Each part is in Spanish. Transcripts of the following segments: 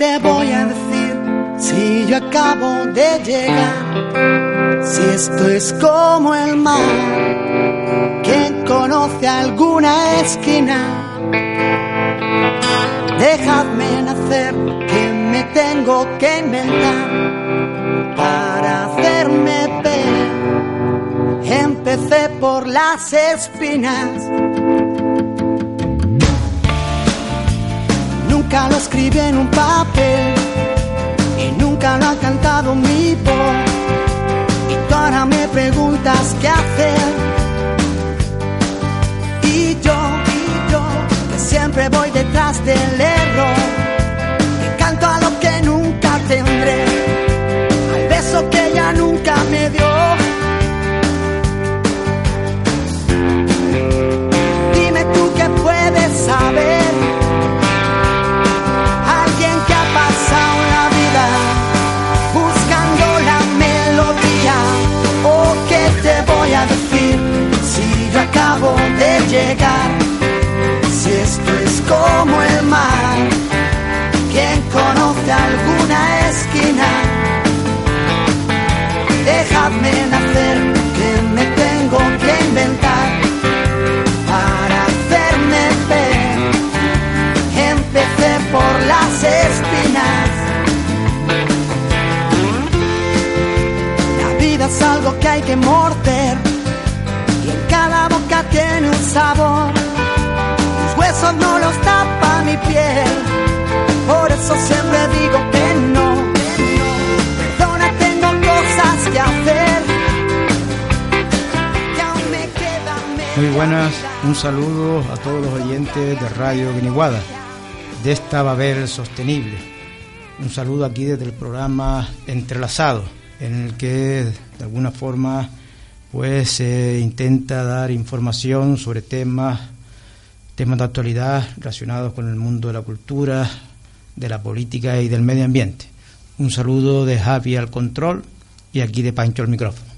te voy a decir si yo acabo de llegar? Si esto es como el mar, ¿quién conoce alguna esquina? Dejadme nacer, que me tengo que inventar para hacerme ver. Empecé por las espinas nunca lo escribí en un papel y nunca lo ha cantado mi voz. Y tú ahora me preguntas qué hacer. Y yo, y yo, que siempre voy detrás del error y canto a lo que nunca tendré, al beso que ella nunca me dio. Dime tú qué puedes saber. Como el mar, ¿quién conoce alguna esquina? Dejadme nacer, que me tengo que inventar para hacerme ver. Empecé por las espinas. La vida es algo que hay que morder y en cada boca tiene un sabor. Huesos no los tapa mi piel, por eso siempre digo que no. Perdona, tengo cosas que hacer. Me quedan Muy buenas, un saludo a todos los oyentes de Radio Guiniguada, de esta Babel Sostenible. Un saludo aquí desde el programa Entrelazado, en el que de alguna forma pues se intenta dar información sobre temas, temas de actualidad relacionados con el mundo de la cultura, de la política y del medio ambiente. Un saludo de Javi al control y aquí de Pancho al micrófono.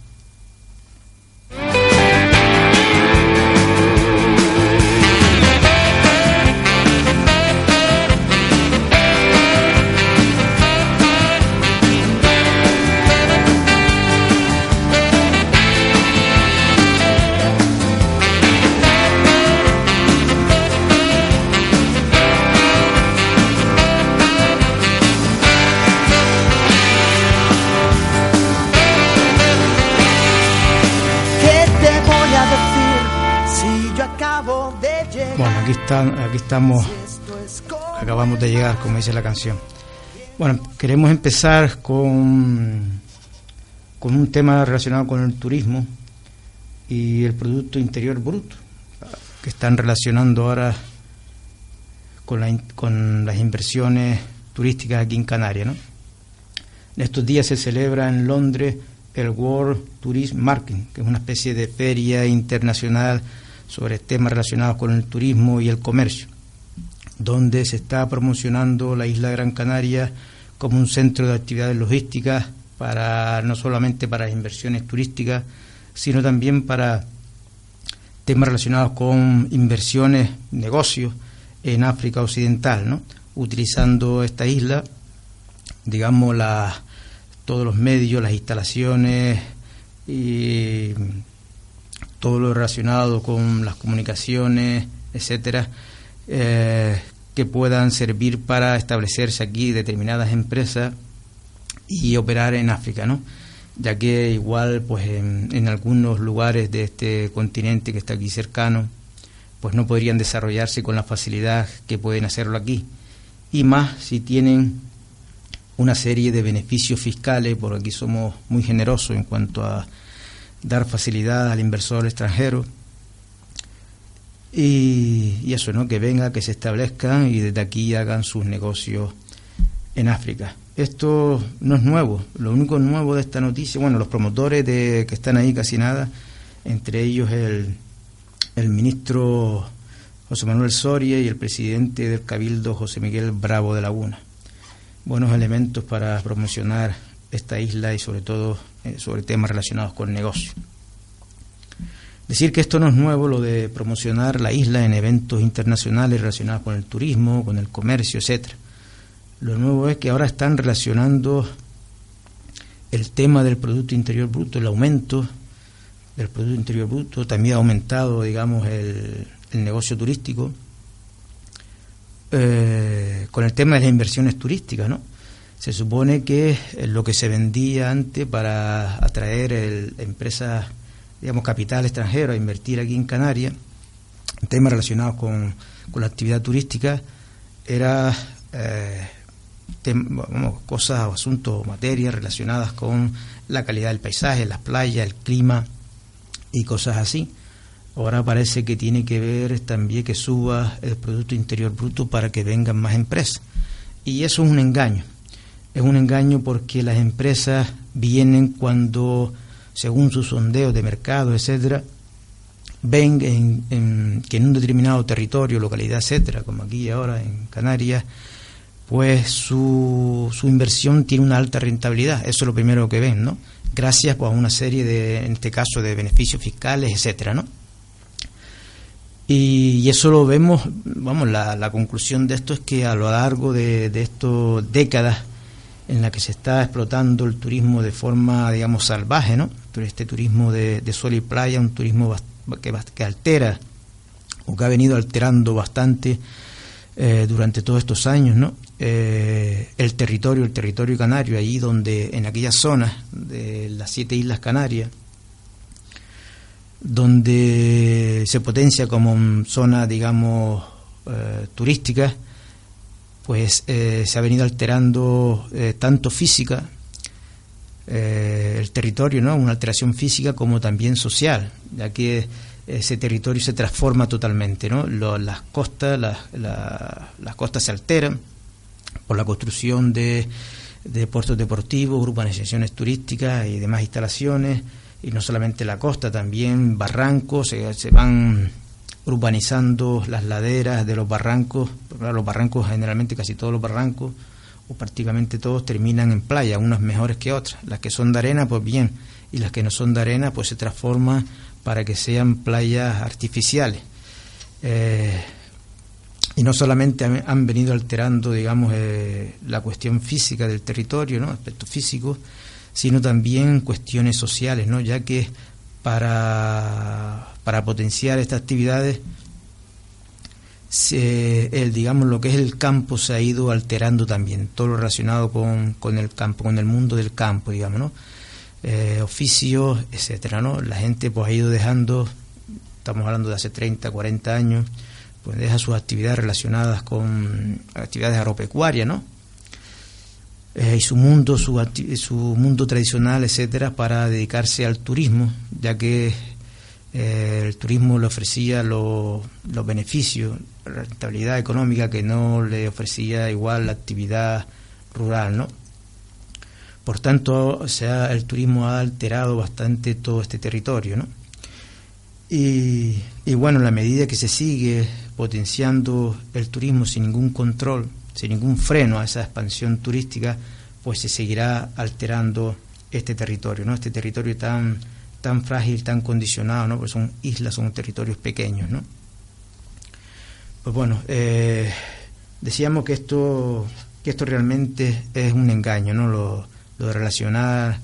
Aquí, estamos, acabamos de llegar, como dice la canción. Bueno, queremos empezar con, con un tema relacionado con el turismo y el Producto Interior Bruto, que están relacionando ahora con, las inversiones turísticas aquí en Canarias. En estos días se celebra en Londres el World Tourism Market, que es una especie de feria internacional sobre temas relacionados con el turismo y el comercio, donde se está promocionando la isla de Gran Canaria como un centro de actividades logísticas para no solamente para inversiones turísticas, sino también para temas relacionados con inversiones, negocios en África Occidental, ¿no? utilizando esta isla, digamos, la, todos los medios, las instalaciones y todo lo relacionado con las comunicaciones, etcétera, eh, que puedan servir para establecerse aquí determinadas empresas y operar en África, ¿no? ya que igual pues en, en algunos lugares de este continente que está aquí cercano pues no podrían desarrollarse con la facilidad que pueden hacerlo aquí y más si tienen una serie de beneficios fiscales porque aquí somos muy generosos en cuanto a dar facilidad al inversor extranjero y, y eso, ¿no? Que venga, que se establezcan y desde aquí hagan sus negocios en África. Esto no es nuevo, lo único nuevo de esta noticia, bueno, los promotores de que están ahí casi nada, entre ellos el, el ministro José Manuel Soria y el presidente del Cabildo José Miguel Bravo de Laguna. Buenos elementos para promocionar esta isla y sobre todo eh, sobre temas relacionados con negocio. Decir que esto no es nuevo, lo de promocionar la isla en eventos internacionales relacionados con el turismo, con el comercio, etcétera. Lo nuevo es que ahora están relacionando el tema del Producto Interior Bruto, el aumento del Producto Interior Bruto, también ha aumentado, digamos, el, negocio turístico, eh, con el tema de las inversiones turísticas, ¿no? Se supone que lo que se vendía antes para atraer empresas, digamos, capital extranjero a invertir aquí en Canarias, temas relacionados con, la actividad turística, era eh, cosas o asuntos, materias relacionadas con la calidad del paisaje, las playas, el clima y cosas así. Ahora parece que tiene que ver también que suba el Producto Interior Bruto para que vengan más empresas. Y eso es un engaño. Es un engaño porque las empresas vienen cuando, según sus sondeos de mercado, etcétera, ven que en un determinado territorio, localidad, etcétera, como aquí ahora en Canarias, pues su, su inversión tiene una alta rentabilidad. Eso es lo primero que ven, ¿no? Gracias pues, a una serie de, en este caso, de beneficios fiscales, etcétera, ¿no? Y, eso lo vemos, vamos, la, la, conclusión de esto es que a lo largo de, de estas décadas en la que se está explotando el turismo de forma, digamos, salvaje, ¿no? Este turismo de, de sol y playa, un turismo que, que altera o que ha venido alterando bastante eh, durante todos estos años, ¿no? Eh, el territorio, el territorio canario, allí donde, en aquellas zonas de las siete islas canarias, donde se potencia como zona, digamos, eh, turística, pues se ha venido alterando tanto física, el territorio, ¿no? Una alteración física como también social, ya que ese territorio se transforma totalmente, ¿no? las costas, las, las costas se alteran por la construcción de, de puertos deportivos, urbanizaciones turísticas y demás instalaciones, y no solamente la costa, también barrancos, se, van urbanizando las laderas de los barrancos, los barrancos generalmente casi todos los barrancos, o prácticamente todos terminan en playa, unas mejores que otras. Las que son de arena, pues bien, y las que no son de arena, pues se transforman para que sean playas artificiales. Eh, y no solamente han, venido alterando, digamos, eh, la cuestión física del territorio, ¿no? aspectos físicos, sino también cuestiones sociales, ¿no? ya que para, para potenciar estas actividades, el, digamos, lo que es el campo se ha ido alterando también, todo lo relacionado con, con el campo, con el mundo del campo, digamos, ¿no? Eh, oficios, etcétera, ¿no? La gente pues ha ido dejando, estamos hablando de hace 30, 40 años, pues deja sus actividades relacionadas con actividades agropecuarias, ¿no? Eh, y su mundo, su, su mundo tradicional, etcétera, para dedicarse al turismo, ya que eh, el turismo le ofrecía los beneficios, rentabilidad económica que no le ofrecía igual la actividad rural, ¿no? Por tanto, sea, el turismo ha alterado bastante todo este territorio, ¿no? Y, y bueno, en la medida que se sigue potenciando el turismo sin ningún control, sin ningún freno a esa expansión turística, pues se seguirá alterando este territorio, ¿no? Este territorio tan tan frágil, tan condicionado, ¿no? Pues son islas, son territorios pequeños, ¿no? Pues bueno, eh, decíamos que esto que esto realmente es un engaño, ¿no? Lo, de relacionar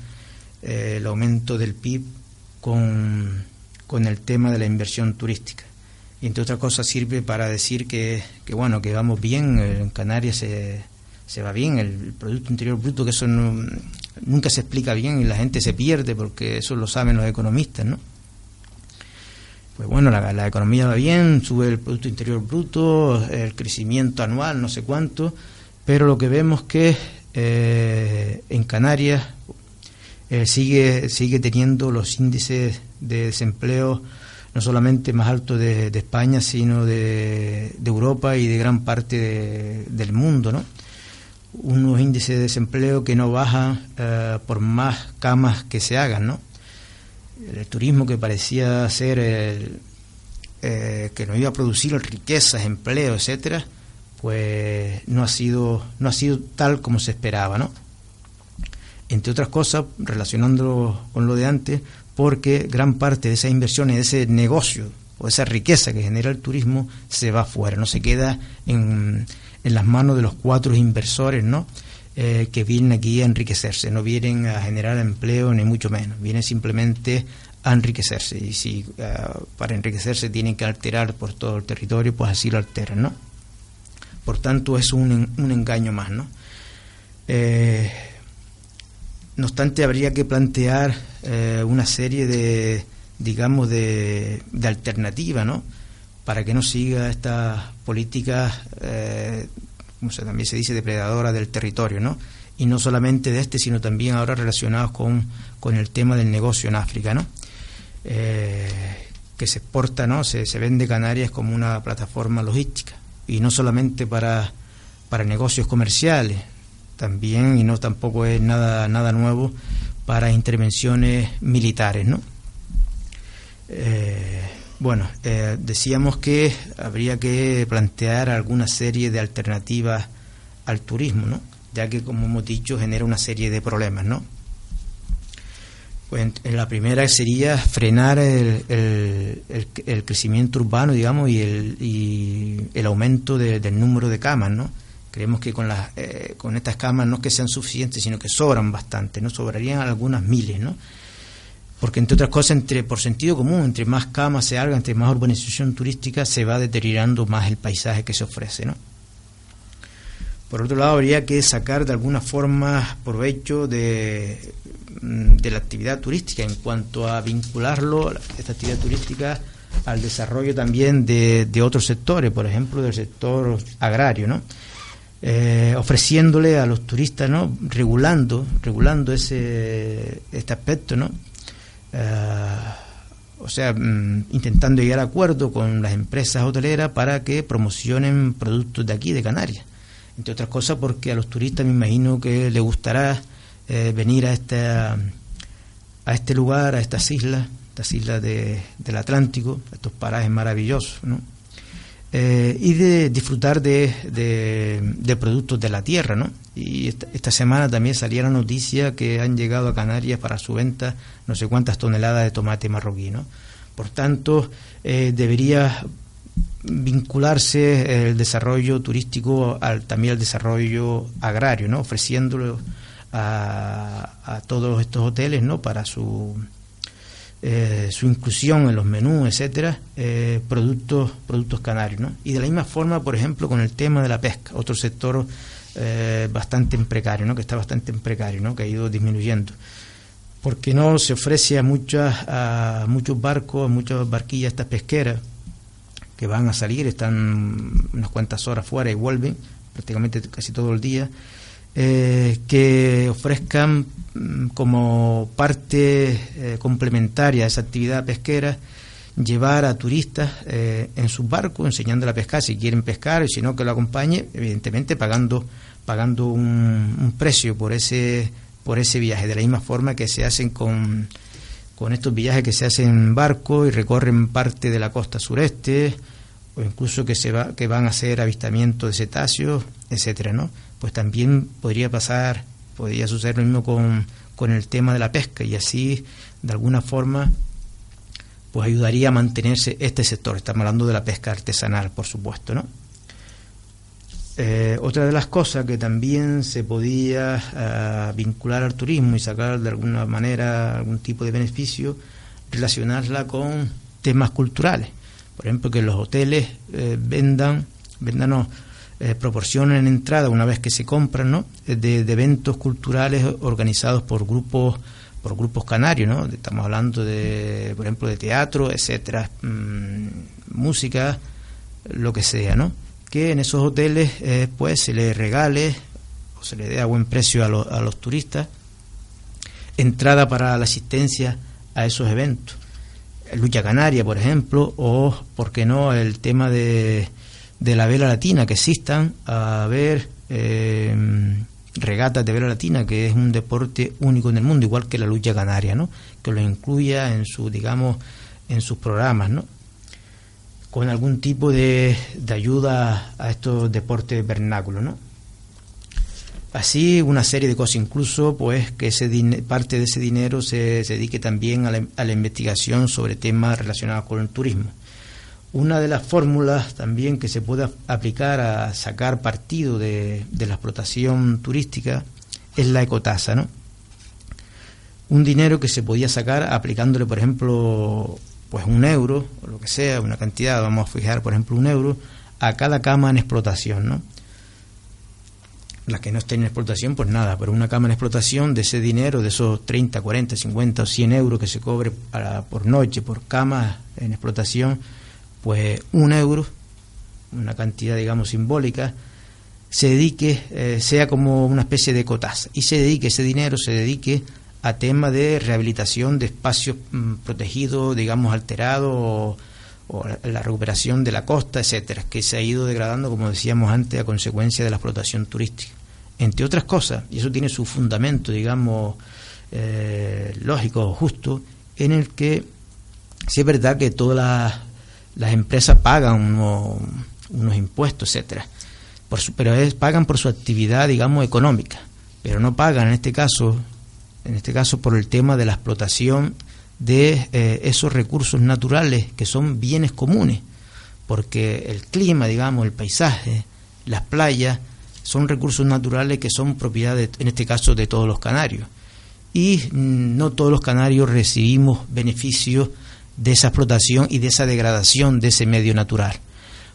eh, el aumento del PIB con, con el tema de la inversión turística. Y entre otras cosas sirve para decir que, que bueno, que vamos bien, en Canarias se, se va bien, el Producto Interior Bruto, que eso nunca se explica bien y la gente se pierde porque eso lo saben los economistas, ¿no? Pues bueno, la, la economía va bien, sube el Producto Interior Bruto, el crecimiento anual, no sé cuánto, pero lo que vemos que eh, en Canarias eh, sigue, sigue teniendo los índices de desempleo no solamente más altos de, España, sino de, Europa y de gran parte del mundo, ¿no? Unos índices de desempleo que no bajan eh, por más camas que se hagan, ¿no? El turismo que parecía ser el, que nos iba a producir riquezas, empleo, etcétera, pues no ha sido no ha sido tal como se esperaba, ¿no? Entre otras cosas, relacionándolo con lo de antes, porque gran parte de esas inversiones, de ese negocio o esa riqueza que genera el turismo se va fuera, no se queda en, en las manos de los cuatro inversores, ¿no? Eh, que vienen aquí a enriquecerse, no vienen a generar empleo ni mucho menos, vienen simplemente a enriquecerse y si eh, para enriquecerse tienen que alterar por todo el territorio, pues así lo alteran, ¿no? Por tanto es un, un engaño más, ¿no? Eh, no obstante, habría que plantear una serie de, digamos, de, de alternativas, ¿no? Para que no siga estas políticas también se dice, depredadora del territorio, ¿no? Y no solamente de este, sino también ahora relacionados con, con el tema del negocio en África, ¿no? Eh, que se exporta, ¿no? Se, se vende Canarias como una plataforma logística y no solamente para, para negocios comerciales, también, y no tampoco es nada, nada nuevo, para intervenciones militares, ¿no? Eh, bueno, eh, decíamos que habría que plantear alguna serie de alternativas al turismo, ¿no? ya que, como hemos dicho, genera una serie de problemas. ¿no? Pues la primera sería frenar el, el, crecimiento urbano, digamos, y el, y el aumento del número de camas, ¿no? Creemos que con, las, eh, con estas camas no es que sean suficientes, sino que sobran bastante, ¿no? Sobrarían algunas miles, ¿no? Porque entre otras cosas, entre por sentido común, entre más camas se haga, entre más urbanización turística, se va deteriorando más el paisaje que se ofrece, ¿no? Por otro lado, habría que sacar de alguna forma provecho de, mm, de la actividad turística en cuanto a vincularlo, esta actividad turística, al desarrollo también de, de otros sectores, por ejemplo, del sector agrario, ¿no? Eh, ofreciéndole a los turistas, ¿no? Regulando, regulando ese, este aspecto, ¿no? Eh, o sea, mm, intentando llegar a acuerdo con las empresas hoteleras para que promocionen productos de aquí, de Canarias. Entre otras cosas porque a los turistas me imagino que les gustará eh, venir a, este, a este lugar, a estas islas, estas islas de, del Atlántico, estos parajes maravillosos, ¿no? Eh, y de disfrutar de, de, productos de la tierra, ¿no? Y esta, semana también salía la noticia que han llegado a Canarias para su venta no sé cuántas toneladas de tomate marroquí, ¿no? Por tanto, eh, debería vincularse el desarrollo turístico al, también al desarrollo agrario, ¿no? Ofreciéndolo a, a todos estos hoteles, ¿no? Para su eh, su inclusión en los menús, etcétera, eh, productos, productos canarios. ¿no? Y de la misma forma, por ejemplo, con el tema de la pesca, otro sector eh, bastante en precario, ¿no? que está bastante en precario, ¿no? que ha ido disminuyendo. Porque no se ofrece a, muchas, a muchos barcos, a muchas barquillas estas pesqueras que van a salir, están unas cuantas horas fuera y vuelven, prácticamente casi todo el día, eh, que ofrezcan mm, como parte eh, complementaria a esa actividad pesquera llevar a turistas eh, en sus barcos enseñando a pescar si quieren pescar y si no que lo acompañe evidentemente pagando pagando un, precio por ese por ese viaje. De la misma forma que se hacen con con estos viajes que se hacen en barco y recorren parte de la costa sureste o incluso que se va que van a hacer avistamientos de cetáceos etcétera no pues también podría pasar, podría suceder lo mismo con, con el tema de la pesca y así, de alguna forma, pues ayudaría a mantenerse este sector. Estamos hablando de la pesca artesanal, por supuesto, ¿no? Eh, otra de las cosas que también se podía eh, vincular al turismo y sacar de alguna manera algún tipo de beneficio, relacionarla con temas culturales. Por ejemplo, que los hoteles eh, vendan, vendan eh, proporcionan entrada una vez que se compran, ¿no? De, eventos culturales organizados por grupos por grupos canarios, ¿no? Estamos hablando de, por ejemplo, de teatro, etcétera, mm, música, lo que sea, ¿no? Que en esos hoteles, eh, pues, se les regale o se le dé a buen precio a, a los turistas entrada para la asistencia a esos eventos. Lucha Canaria, por ejemplo, o, ¿por qué no?, el tema de de la vela latina que existan, a ver eh, regatas de vela latina, que es un deporte único en el mundo, igual que la lucha canaria, ¿no? que lo incluya en su, digamos, en sus programas, ¿no? con algún tipo de, de ayuda a estos deportes vernáculos, ¿no? Así, una serie de cosas, incluso pues que ese parte de ese dinero se, se dedique también a la, a la investigación sobre temas relacionados con el turismo Una de las fórmulas también que se puede aplicar a sacar partido de, la explotación turística es la ecotasa, ¿no? Un dinero que se podía sacar aplicándole, por ejemplo, pues un euro, o lo que sea, una cantidad, vamos a fijar, por ejemplo, un euro, a cada cama en explotación, ¿no? La que no esté en explotación, pues nada, pero una cama en explotación de ese dinero, de esos 30, 40, 50 o 100 euros que se cobre por noche por cama en explotación, pues un euro, una cantidad, digamos, simbólica, se dedique, eh, sea como una especie de cotas, y se dedique ese dinero, se dedique a tema de rehabilitación de espacios mm, protegidos, digamos, alterados, o, la recuperación de la costa, etcétera, que se ha ido degradando, como decíamos antes, a consecuencia de la explotación turística. Entre otras cosas, y eso tiene su fundamento, digamos, eh, lógico, justo, en el que sí es verdad que todas las, empresas pagan unos, impuestos, etcétera, por pero es, pagan por su actividad, digamos, económica, pero no pagan en este caso en este caso por el tema de la explotación de eh, esos recursos naturales que son bienes comunes, porque el clima, digamos, el paisaje, las playas, son recursos naturales que son propiedad, en este caso, de todos los canarios. Y mm, no todos los canarios recibimos beneficios de esa explotación y de esa degradación de ese medio natural.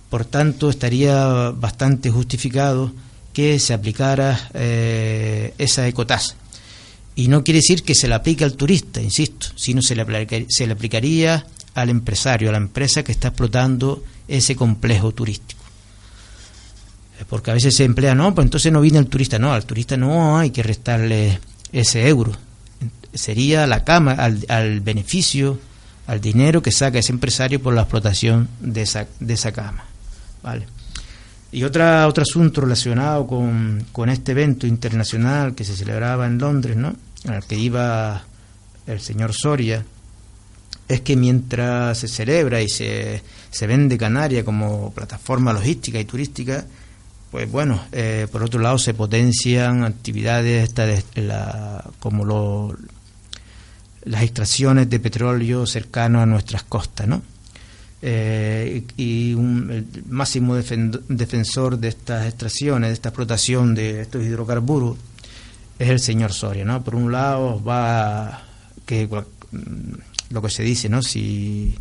Por tanto, estaría bastante justificado que se aplicara eh, esa ecotasa y no quiere decir que se le aplique al turista, insisto, sino se le, se le aplicaría al empresario, a la empresa que está explotando ese complejo turístico. Eh, porque a veces se emplea, no, pues entonces no viene el turista, no, al turista no hay que restarle ese euro. Sería la cama, al beneficio, al dinero que saca ese empresario por la explotación de esa, de esa cama. ¿Vale? Y otra, otro asunto relacionado con, con, este evento internacional que se celebraba en Londres, ¿no? al que iba el señor Soria, es que mientras se celebra y se, se vende Canarias como plataforma logística y turística, pues bueno, eh, por otro lado se potencian actividades esta la, como lo, las extracciones de petróleo cercano a nuestras costas, ¿no? Eh, y un, el máximo defensor de estas extracciones, de esta explotación de estos hidrocarburos, es el señor Soria, ¿no? Por un lado va que lo que se dice, ¿no? Si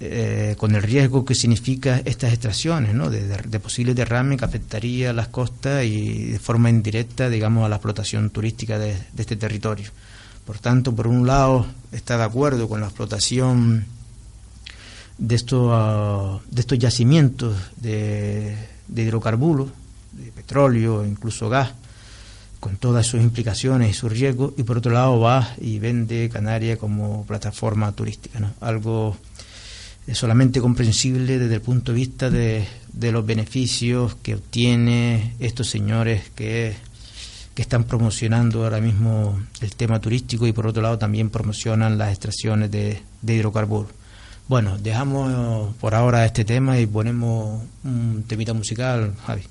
eh, con el riesgo que significa estas extracciones, ¿no? De, posibles derrames que afectaría a las costas y de forma indirecta, digamos, a la explotación turística de este territorio. Por tanto, por un lado está de acuerdo con la explotación de estos, ah, de estos yacimientos de, hidrocarburos, de petróleo, incluso gas, con todas sus implicaciones y sus riesgos, y por otro lado va y vende Canarias como plataforma turística, algo solamente comprensible desde el punto de vista de, de los beneficios que obtiene estos señores que, que están promocionando ahora mismo el tema turístico y por otro lado también promocionan las extracciones de, de hidrocarburos. Bueno, dejamos por ahora este tema y ponemos un temita musical, Javi.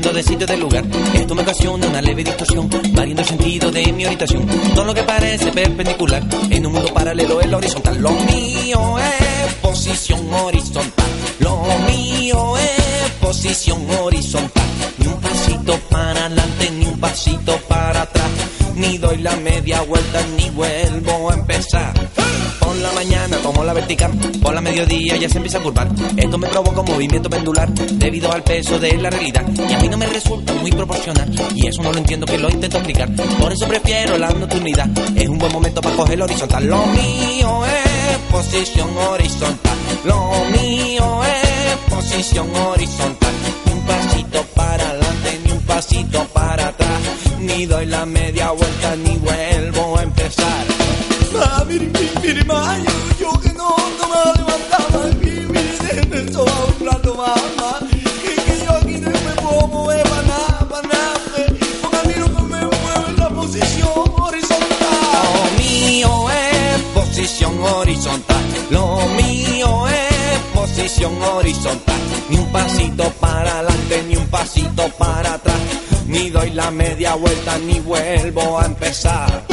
De sitio de lugar. Esto me ocasiona una leve distorsión, variando el sentido de mi orientación. Todo lo que parece perpendicular, en un mundo paralelo el horizontal. Lo mío es posición horizontal. Lo mío es posición horizontal. Ni un pasito para adelante, ni un pasito para atrás. Ni doy la media vuelta, ni vuelvo a empezar la mañana como la vertical, por la mediodía ya se empieza a curvar. Esto me provoca un movimiento pendular debido al peso de la realidad. Y a mí no me resulta muy proporcional. Y eso no lo entiendo que lo intento explicar. Por eso prefiero la nocturnidad. Es un buen momento para coger el horizontal. Lo mío es posición horizontal. Lo mío es posición horizontal. Un pasito para adelante ni un pasito para atrás. Ni doy la media vuelta ni vuelvo Mío es posición horizontal, ni un pasito para adelante, ni un pasito para atrás, ni doy la media vuelta, ni vuelvo a empezar.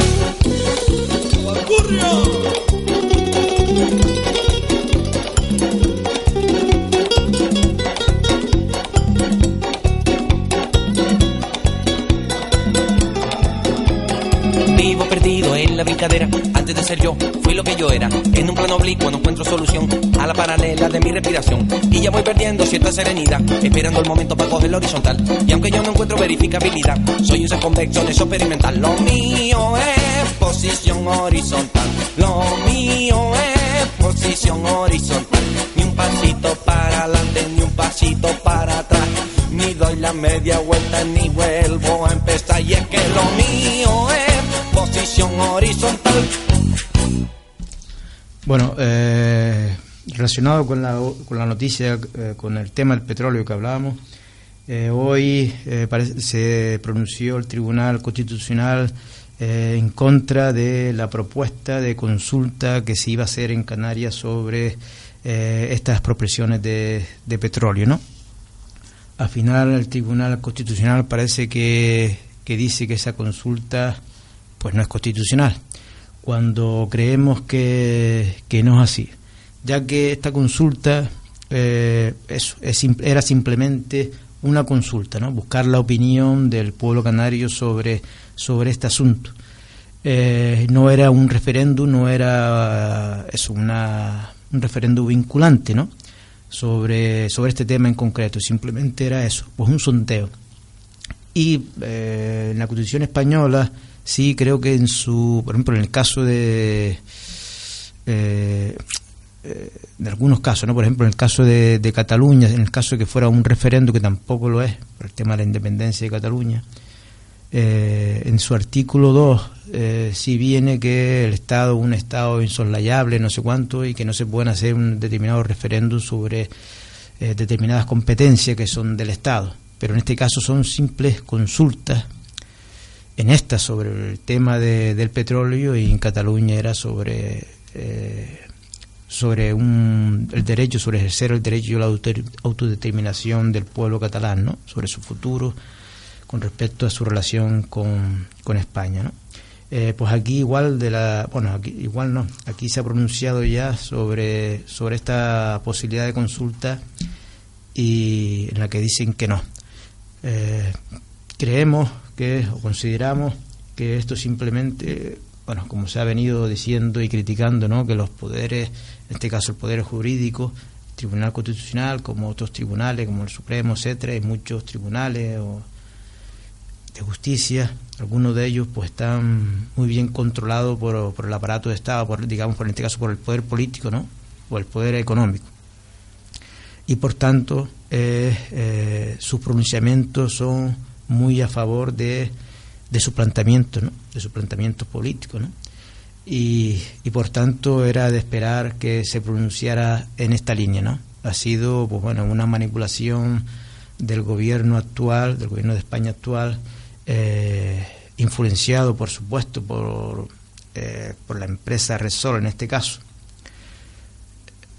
Antes de ser yo, fui lo que yo era. En un plano oblicuo no encuentro solución a la paralela de mi respiración. Y ya voy perdiendo cierta serenidad, esperando el momento para coger la horizontal. Y aunque yo no encuentro verificabilidad, soy un convexo en eso experimental. Lo mío es posición horizontal. Lo mío es posición horizontal. Ni un pasito para adelante, ni un pasito para atrás. Ni doy la media vuelta, ni vuelvo a empezar. Y es que lo mío es horizontal. Bueno, eh, relacionado con la, con la noticia, eh, con el tema del petróleo que hablábamos, eh, hoy se pronunció el Tribunal Constitucional en contra de la propuesta de consulta que se iba a hacer en Canarias sobre estas expropiaciones de, de petróleo, ¿no? Al final el Tribunal Constitucional parece que, que dice que esa consulta pues no es constitucional, cuando creemos que, que no es así, ya que esta consulta eh, es era simplemente una consulta, ¿no? buscar la opinión del pueblo canario sobre, sobre este asunto. Eh, no era un referéndum, no era eso, una, un referéndum vinculante, ¿no? sobre, sobre este tema en concreto, simplemente era eso, pues un sondeo. Y eh, en la Constitución española, sí creo que en su, por ejemplo, en el caso de, eh, eh, de algunos casos, ¿no? por ejemplo, en el caso de, Cataluña, en el caso de que fuera un referéndum, que tampoco lo es, por el tema de la independencia de Cataluña, eh, en su artículo 2 eh, sí viene que el Estado es un Estado insoslayable, no sé cuánto, y que no se pueden hacer un determinado referéndum sobre eh, determinadas competencias que son del Estado. Pero en este caso son simples consultas, en esta sobre el tema de- del petróleo y en Cataluña era sobre eh, sobre un, el derecho, sobre ejercer el derecho a la auto- autodeterminación del pueblo catalán, ¿no? sobre su futuro con respecto a su relación con, con España. ¿no? Eh, pues aquí igual de la bueno aquí, igual no aquí se ha pronunciado ya sobre sobre esta posibilidad de consulta y en la que dicen que no Eh, creemos que consideramos que esto simplemente bueno como se ha venido diciendo y criticando no que los poderes en este caso el poder jurídico el tribunal constitucional como otros tribunales como el supremo etcétera y muchos tribunales o de justicia, algunos de ellos pues están muy bien controlados por, por el aparato de Estado, por, digamos por en este caso por el poder político, ¿no? O el poder económico. Y por tanto, eh, eh, sus pronunciamientos son muy a favor de, de su planteamiento, ¿no? De su planteamiento político, ¿no? Y, y por tanto era de esperar que se pronunciara en esta línea, ¿no? Ha sido, pues bueno, una manipulación del gobierno actual, del gobierno de España actual, eh, influenciado, por supuesto, por, eh, por la empresa Resol en este caso,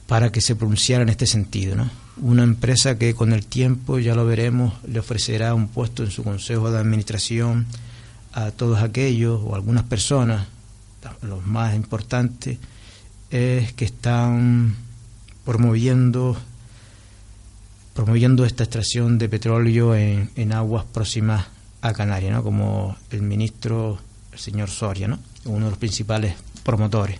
para que se pronunciara en este sentido. ¿no? Una empresa que con el tiempo, ya lo veremos, le ofrecerá un puesto en su consejo de administración a todos aquellos o algunas personas, los más importantes, es que están promoviendo promoviendo esta extracción de petróleo en, en aguas próximas a Canarias, ¿no? como el ministro, el señor Soria, ¿no? uno de los principales promotores.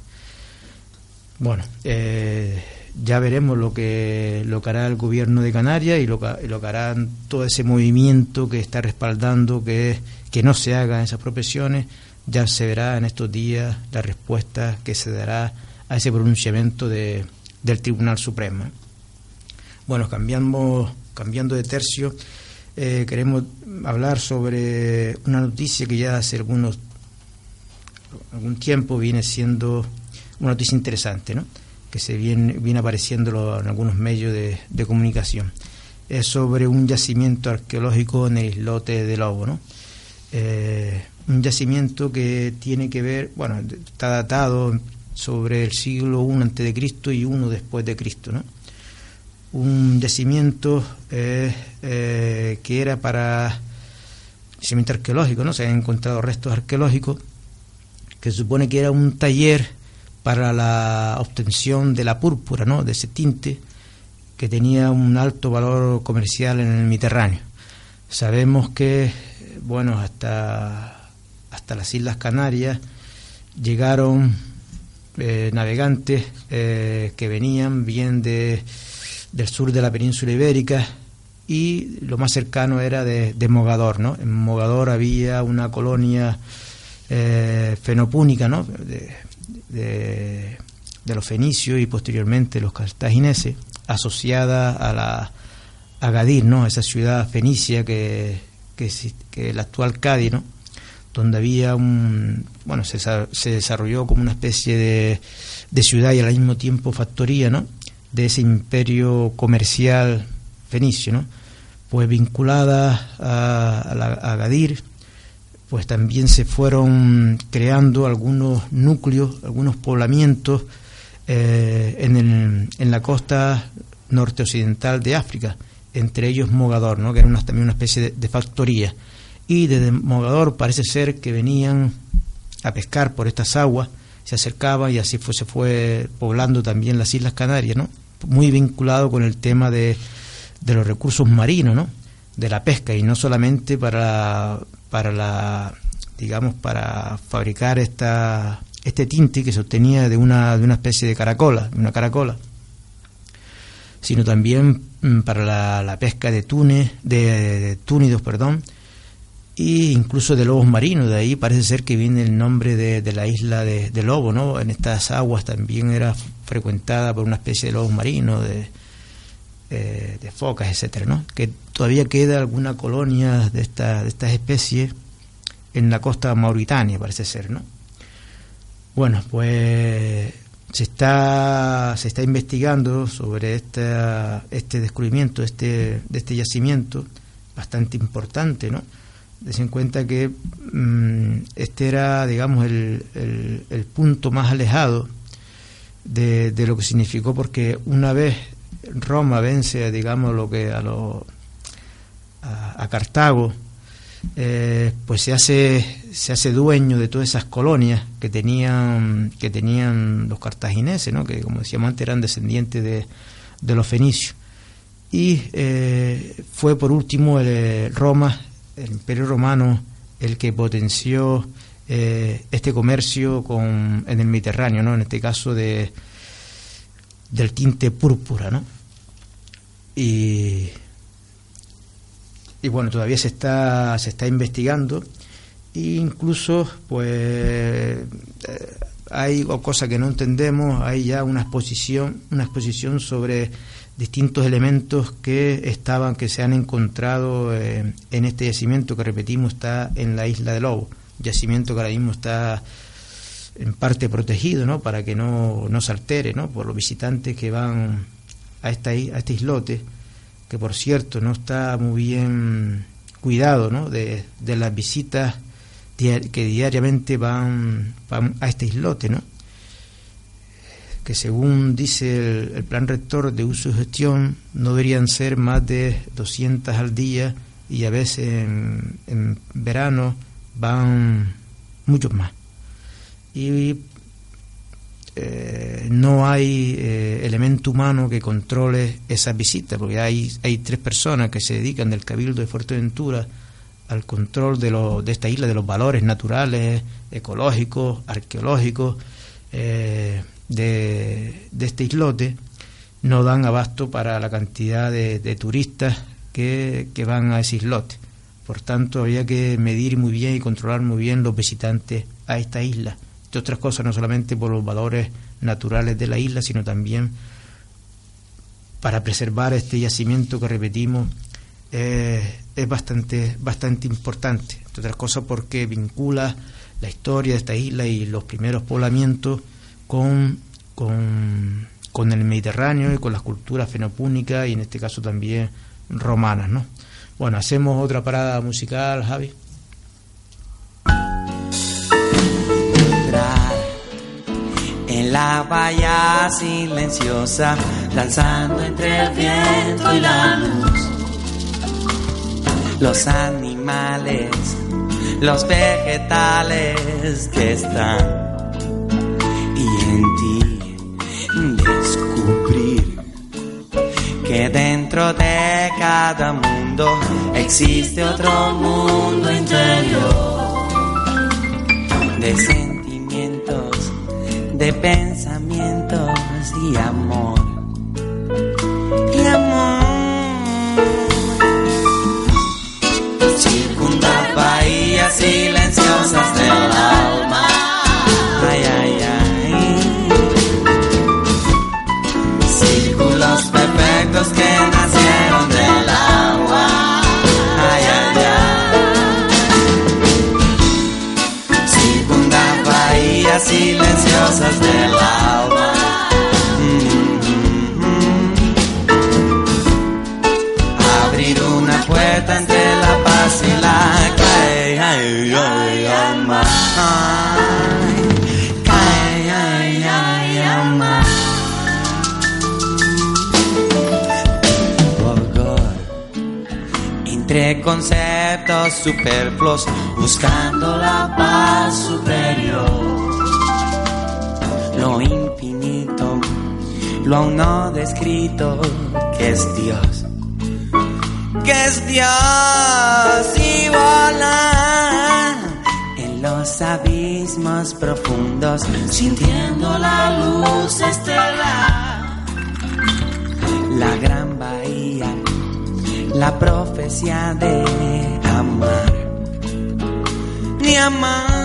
Bueno, eh, ya veremos lo que, lo que hará el gobierno de Canarias y lo lo que hará todo ese movimiento que está respaldando que, que no se hagan esas profesiones. Ya se verá en estos días la respuesta que se dará a ese pronunciamiento de, del Tribunal Supremo. Bueno, cambiamos, cambiando de tercio, eh, queremos hablar sobre una noticia que ya hace algunos algún tiempo viene siendo una noticia interesante, ¿no? Que se viene, viene apareciendo en algunos medios de, comunicación. Es sobre un yacimiento arqueológico en el islote de Lobo, ¿no? Eh, un yacimiento que tiene que ver, bueno, está datado sobre el siglo I antes y uno después de Cristo, ¿no? un yacimiento que era para yacimiento arqueológico, ¿no? Se han encontrado restos arqueológicos que supone que era un taller para la obtención de la púrpura, ¿no? De ese tinte que tenía un alto valor comercial en el Mediterráneo. Sabemos que, bueno, hasta, hasta las Islas Canarias llegaron eh, navegantes eh, que venían bien de, del sur de la península ibérica y lo más cercano era de, Mogador, ¿no? En Mogador había una colonia eh, fenopúnica, ¿no? De, los fenicios y posteriormente los cartagineses, asociada a la Agadir, ¿no? Esa ciudad fenicia que, que, que el actual Cádiz, ¿no? Donde había un, bueno, se, se desarrolló como una especie de, de ciudad y al mismo tiempo factoría, ¿no? De ese imperio comercial fenicio, ¿no? Pues vinculada a, la, a Agadir, pues también se fueron creando algunos núcleos, algunos poblamientos eh, en, el, en la costa norte occidental de África, entre ellos Mogador, ¿no? que era una, también una especie de, factoría. Y desde Mogador parece ser que venían a pescar por estas aguas, se acercaban y así fue, se fue poblando también las Islas Canarias, ¿no? muy vinculado con el tema de, de los recursos marinos, ¿no? de la pesca y no solamente para, para la digamos para fabricar esta este tinte que se obtenía de una, de una especie de caracola, de una caracola sino también mm, para la, pesca de túnez, de, túnidos, perdón, e incluso de lobos marinos. De ahí parece ser que viene el nombre de, la isla de, Lobo, ¿no? En estas aguas también era frecuentada por una especie de lobos marinos, de, eh, de focas, etcétera, ¿no? Que todavía queda alguna colonia de, esta, de estas especies en la costa mauritania, parece ser, ¿no? Bueno, pues se está, se está investigando sobre esta, este descubrimiento este, de este yacimiento, bastante importante, ¿no? Des en cuenta que mm, este era, digamos, el, el, punto más alejado de, de, lo que significó, porque una vez Roma vence, digamos, lo que a, a Cartago, eh, pues se hace se hace dueño de todas esas colonias que tenían que tenían los cartagineses ¿no? que como decíamos antes eran descendientes de, de los fenicios. Y eh, fue por último el, eh, Roma el Imperio Romano el que potenció este comercio con en el Mediterráneo no en este caso de del tinte púrpura no y y bueno, todavía se está, se está investigando e incluso pues eh, hay cosas que no entendemos, hay ya una exposición, una exposición sobre distintos elementos que estaban, que se han encontrado eh, en este yacimiento que repetimos está en la isla de Lobo, yacimiento que ahora mismo está en parte protegido, ¿no? Para que no, no se altere, ¿no? Por los visitantes que van a esta este islote que por cierto no está muy bien cuidado ¿no? de, las visitas que diariamente van, a este islote, ¿no? que según dice el, plan rector de uso y gestión no deberían ser más de 200 al día y a veces en, en verano van muchos más. Y eh, no hay eh, elemento humano que controle esa visita, porque hay, tres personas que se dedican del Cabildo de Fuerteventura al control de, lo, de esta isla, de los valores naturales, ecológicos, arqueológicos eh, de, este islote, no dan abasto para la cantidad de, turistas que van a ese islote. Por tanto, había que medir muy bien y controlar muy bien los visitantes a esta isla otras cosas, no solamente por los valores naturales de la isla, sino también para preservar este yacimiento que repetimos eh, es bastante, bastante importante, entre otras cosas porque vincula la historia de esta isla y los primeros poblamientos con, con, con el Mediterráneo y con las culturas fenopúnicas y en este caso también romanas. ¿no? Bueno, hacemos otra parada musical, Javi. La valla silenciosa, danzando entre el viento y la luz. Los animales, los vegetales que están y en ti descubrir que dentro de cada mundo existe otro mundo interior de de pensamientos y amor. Y amor. Circundar bahías silenciosas del alma. Ay, ay, ay. Círculos perfectos que nacieron del agua. Ay, ay, ay. Circundar bahías silenciosas del alma. Abrir una puerta entre la paz y la cae, cae, ay, ama. Orgullo. Entre conceptos superfluos, buscando la paz superior. Lo aún no descrito, que es Dios que es Dios y volar en los abismos profundos, sintiendo la luz estelar, la gran bahía, la profecía de amar, ni amar.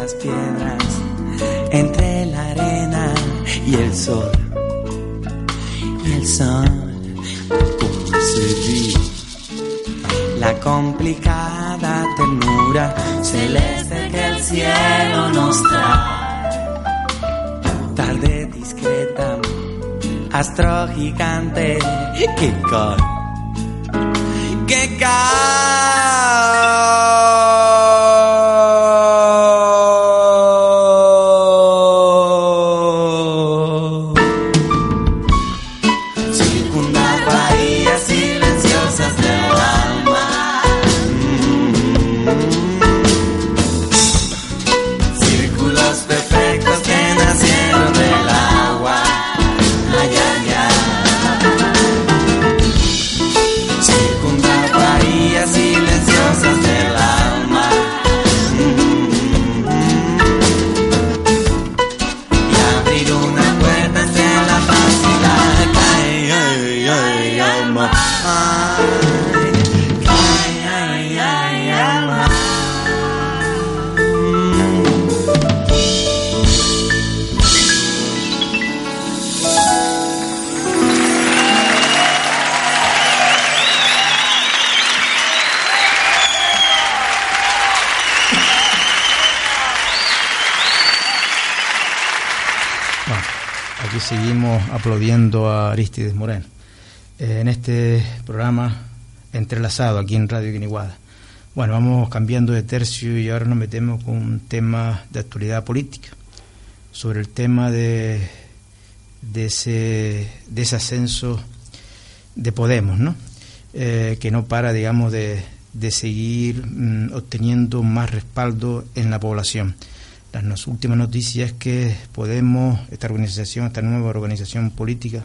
Las piedras, entre la arena y el sol y el sol concebí la complicada ternura celeste que el cielo nos trae. Tarde discreta, astro gigante que cae, a Aristides Moreno. Eh, en este programa entrelazado aquí en Radio Guiniguada. Bueno, vamos cambiando de tercio y ahora nos metemos con un tema de actualidad política, sobre el tema de, de, ese, de ese ascenso de Podemos, ¿no? Eh, que no para, digamos, de, de seguir mm, obteniendo más respaldo en la población. Las últimas noticias es que Podemos, esta organización, esta nueva organización política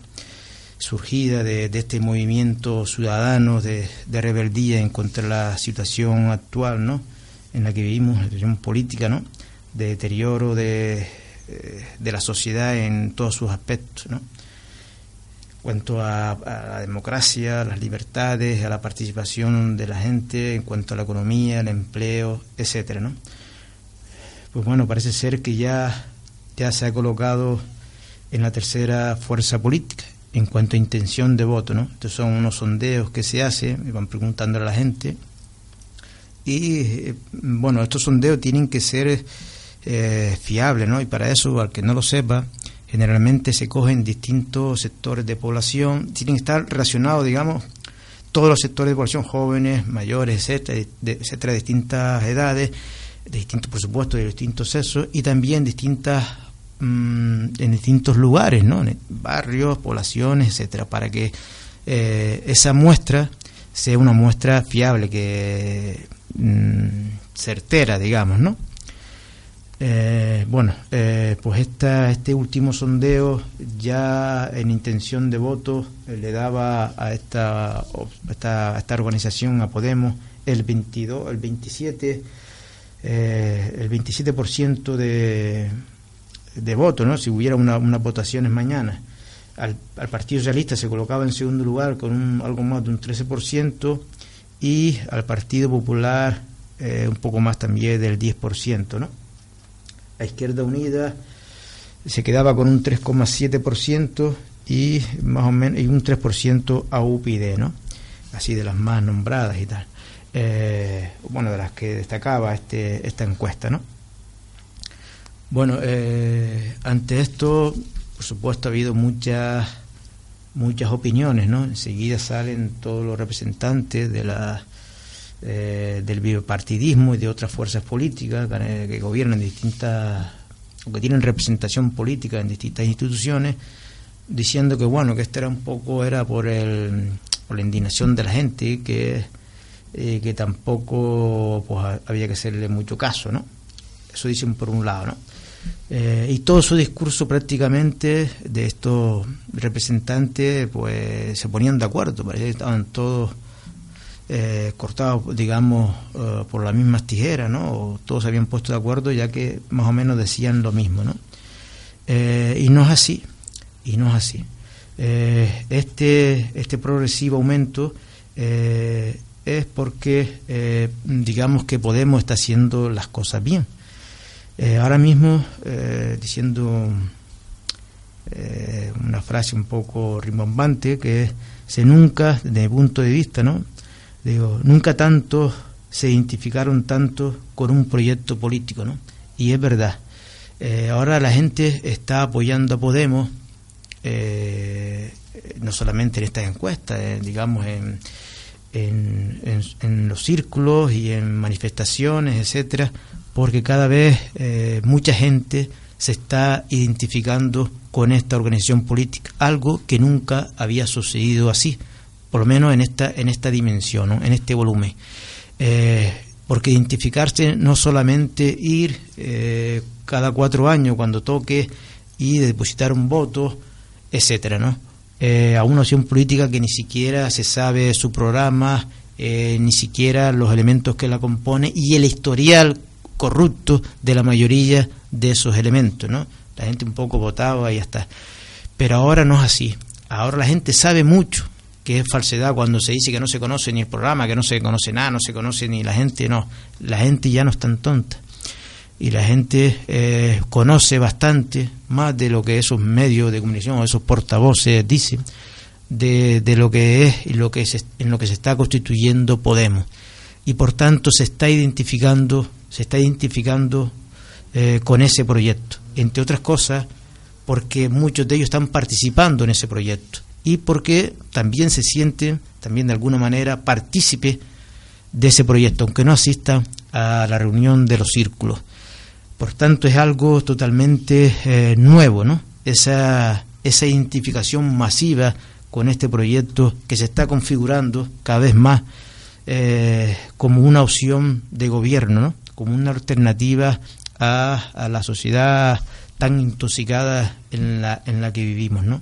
surgida de, este movimiento ciudadano de, de rebeldía en contra de la situación actual, ¿no? en la que vivimos, una situación política, ¿no? De deterioro de, eh, de la sociedad en todos sus aspectos, ¿no? Cuanto a, a, la democracia, a las libertades, a la participación de la gente, en cuanto a la economía, el empleo, etcétera, ¿no? Pues bueno, parece ser que ya, ya se ha colocado en la tercera fuerza política en cuanto a intención de voto, ¿no? Estos son unos sondeos que se hacen, van preguntando a la gente. Y eh, bueno, estos sondeos tienen que ser eh, fiables, ¿no? Y para eso, al que no lo sepa, generalmente se cogen distintos sectores de población, tienen que estar relacionados, digamos, todos los sectores de población, jóvenes, mayores, etcétera, de, etcétera, distintas edades, de distintos, por supuesto, de distintos sexos y también distintas mmm, en distintos lugares, ¿no? En barrios, poblaciones, etcétera, para que eh, esa muestra sea una muestra fiable, que mmm, certera, digamos, ¿no? Eh, bueno, eh, pues esta, este último sondeo ya en intención de voto le daba a esta, esta, esta organización, a Podemos, el 22, el 27, eh, el 27% de, de voto, ¿no? Si hubiera una, unas votaciones mañana. Al, al, Partido Socialista se colocaba en segundo lugar con un, algo más de un 13% y al Partido Popular eh, un poco más también del 10%, ¿no? La Izquierda Unida se quedaba con un 3,7% y más o menos y un 3% a UPyD, ¿no? Así de las más nombradas y tal. Eh, bueno, de las que destacaba este, esta encuesta, ¿no? Bueno, eh, ante esto, por supuesto, ha habido muchas muchas opiniones, ¿no? Enseguida salen todos los representantes de la eh, del bipartidismo y de otras fuerzas políticas que, que gobiernan distintas o que tienen representación política en distintas instituciones, diciendo que bueno, que esto era un poco era por el por la indignación de la gente que eh, que tampoco pues había que hacerle mucho caso, ¿no? Eso dicen por un lado, ¿no? Eh, y todo su discurso prácticamente de estos representantes pues se ponían de acuerdo, parece que estaban todos eh, cortados, digamos, eh, por las mismas tijeras, ¿no? O todos se habían puesto de acuerdo ya que más o menos decían lo mismo, ¿no? Y no es así, y no es así. Este, este progresivo aumento es porque, digamos que Podemos está haciendo las cosas bien eh, ahora mismo, eh, diciendo eh, una frase un poco rimbombante, que es, se nunca, desde mi punto de vista, ¿no? Digo, nunca tanto se identificaron tanto con un proyecto político, ¿no? Y es verdad. Eh, ahora la gente está apoyando a Podemos, eh, no solamente en estas encuestas, eh, digamos, en, en, los círculos y en manifestaciones, etcétera, porque cada vez eh, mucha gente se está identificando con esta organización política, algo que nunca había sucedido así, por lo menos en esta, en esta dimensión, en este volumen. Eh, porque identificarse no solamente ir eh, cada cuatro años cuando toque y depositar un voto, etcétera, ¿no? Eh, a una opción política que ni siquiera se sabe su programa, eh, ni siquiera los elementos que la compone y el historial corrupto de la mayoría de esos elementos, ¿no? La gente un poco votaba y ya está. Pero ahora no es así. Ahora la gente sabe mucho que es falsedad cuando se dice que no se conoce ni el programa, que no se conoce nada, no se conoce ni la gente, no. La gente ya no es tan tonta. Y la gente eh, conoce bastante más de lo que esos medios de comunicación o esos portavoces dicen de, lo que es y lo que se, en lo que se está constituyendo Podemos. Y por tanto se está identificando se está identificando eh, con ese proyecto, entre otras cosas porque muchos de ellos están participando en ese proyecto y porque también se sienten, también de alguna manera, partícipe de ese proyecto, aunque no asistan a la reunión de los círculos. Por tanto, es algo totalmente eh, nuevo, ¿no? Esa, esa identificación masiva con este proyecto que se está configurando cada vez más eh, como una opción de gobierno, ¿no? como una alternativa a, a la sociedad tan intoxicada en la, en la que vivimos, ¿no?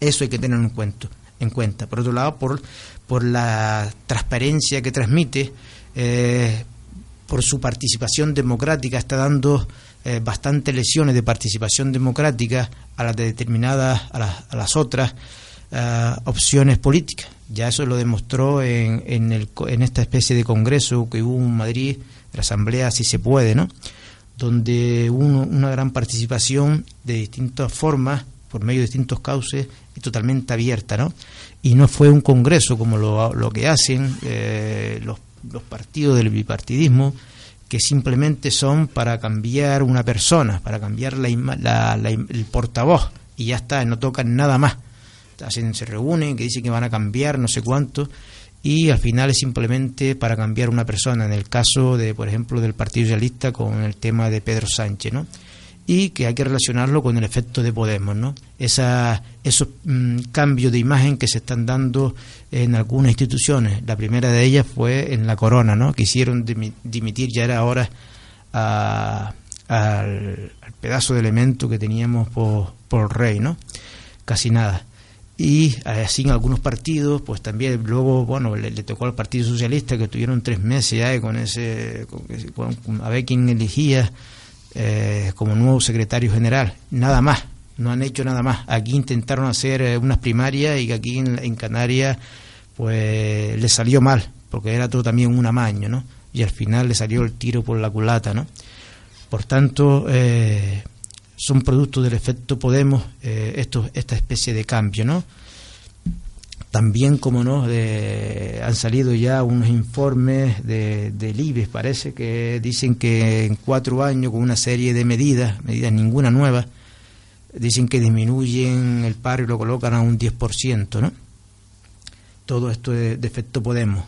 Eso hay que tener en cuenta. En cuenta. Por otro lado, por, por la transparencia que transmite, eh, por su participación democrática, está dando eh, bastantes lesiones de participación democrática a las determinadas, a, las otras eh, opciones políticas. Ya eso lo demostró en, en, el, en esta especie de congreso que hubo en Madrid, la Asamblea Si se puede, ¿no? donde hubo una gran participación de distintas formas, por medio de distintos cauces, y totalmente abierta, ¿no? Y no fue un congreso como lo, lo que hacen eh, los, los partidos del bipartidismo, que simplemente son para cambiar una persona, para cambiar la, el portavoz, y ya está, no tocan nada más. Hacen, se reúnen, que dicen que van a cambiar no sé cuánto, y al final es simplemente para cambiar una persona, en el caso de, por ejemplo, del Partido Socialista con el tema de Pedro Sánchez, ¿no? Y que hay que relacionarlo con el efecto de Podemos, ¿no? Esa, esos mm, cambios de imagen que se están dando en algunas instituciones. La primera de ellas fue en la Corona, ¿no? Que hicieron dimitir, ya era hora al, al, pedazo de elemento que teníamos por, rey, ¿no? Casi nada y así en algunos partidos, pues también luego, bueno, le, tocó al Partido Socialista que tuvieron tres meses ya con ese, a ver quién elegía eh, como nuevo secretario general, nada más, no han hecho nada más. Aquí intentaron hacer eh, unas primarias y aquí en, Canarias, pues le salió mal, porque era todo también un amaño, ¿no? Y al final le salió el tiro por la culata, ¿no? Por tanto, eh, son producto del efecto Podemos eh, esto, esta especie de cambio, ¿no? También, como no, han salido ya unos informes de, del IBES, parece, que dicen que en cuatro años, con una serie de medidas, medidas ninguna nueva, dicen que disminuyen el paro y lo colocan a un 10%, ¿no? Todo esto es de efecto Podemos.